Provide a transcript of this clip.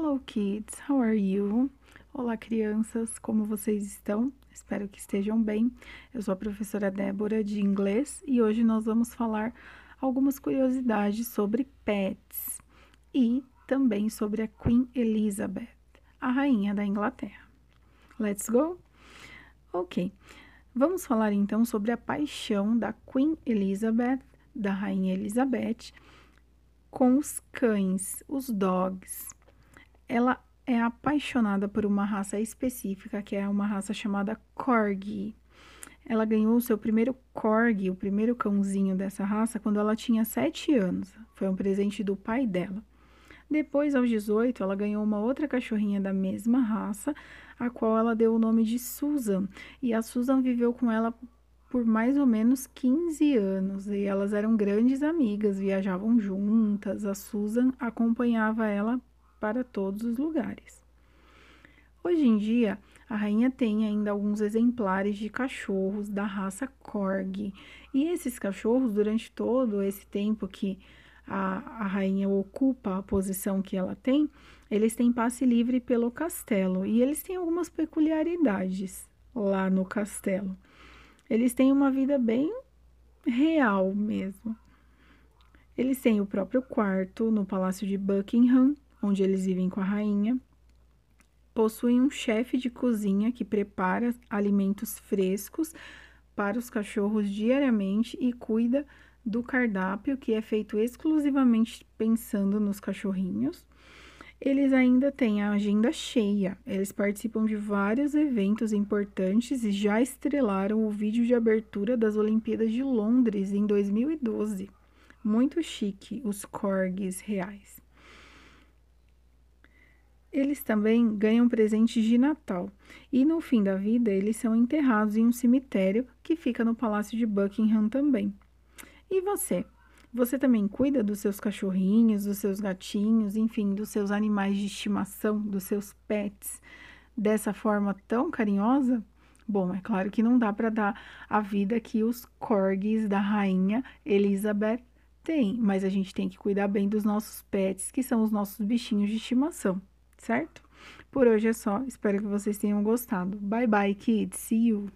Hello kids, how are you? Olá crianças, como vocês estão? Espero que estejam bem. Eu sou a professora Débora de inglês e hoje nós vamos falar algumas curiosidades sobre pets e também sobre a Queen Elizabeth, a rainha da Inglaterra. Let's go? Ok. Vamos falar então sobre a paixão da Queen Elizabeth, da rainha Elizabeth, com os cães, os dogs. Ela é apaixonada por uma raça específica, que é uma raça chamada Corgi. Ela ganhou o seu primeiro Corgi, o primeiro cãozinho dessa raça, quando ela tinha 7 anos. Foi um presente do pai dela. Depois, aos 18, ela ganhou uma outra cachorrinha da mesma raça, a qual ela deu o nome de Susan. E a Susan viveu com ela por mais ou menos 15 anos e elas eram grandes amigas, viajavam juntas. A Susan acompanhava ela para todos os lugares. Hoje em dia, a rainha tem ainda alguns exemplares de cachorros da raça Corgi. E esses cachorros, durante todo esse tempo que a, a rainha ocupa a posição que ela tem, eles têm passe livre pelo castelo. E eles têm algumas peculiaridades lá no castelo. Eles têm uma vida bem real mesmo. Eles têm o próprio quarto no Palácio de Buckingham, onde eles vivem com a rainha. Possuem um chefe de cozinha que prepara alimentos frescos para os cachorros diariamente e cuida do cardápio que é feito exclusivamente pensando nos cachorrinhos. Eles ainda têm a agenda cheia. Eles participam de vários eventos importantes e já estrelaram o vídeo de abertura das Olimpíadas de Londres em 2012. Muito chique, os corgis reais. Eles também ganham presentes de Natal e no fim da vida eles são enterrados em um cemitério que fica no Palácio de Buckingham também. E você? Você também cuida dos seus cachorrinhos, dos seus gatinhos, enfim, dos seus animais de estimação, dos seus pets, dessa forma tão carinhosa? Bom, é claro que não dá para dar a vida que os corgis da rainha Elizabeth têm, mas a gente tem que cuidar bem dos nossos pets, que são os nossos bichinhos de estimação, certo? Por hoje é só, espero que vocês tenham gostado. Bye bye, kids. See you.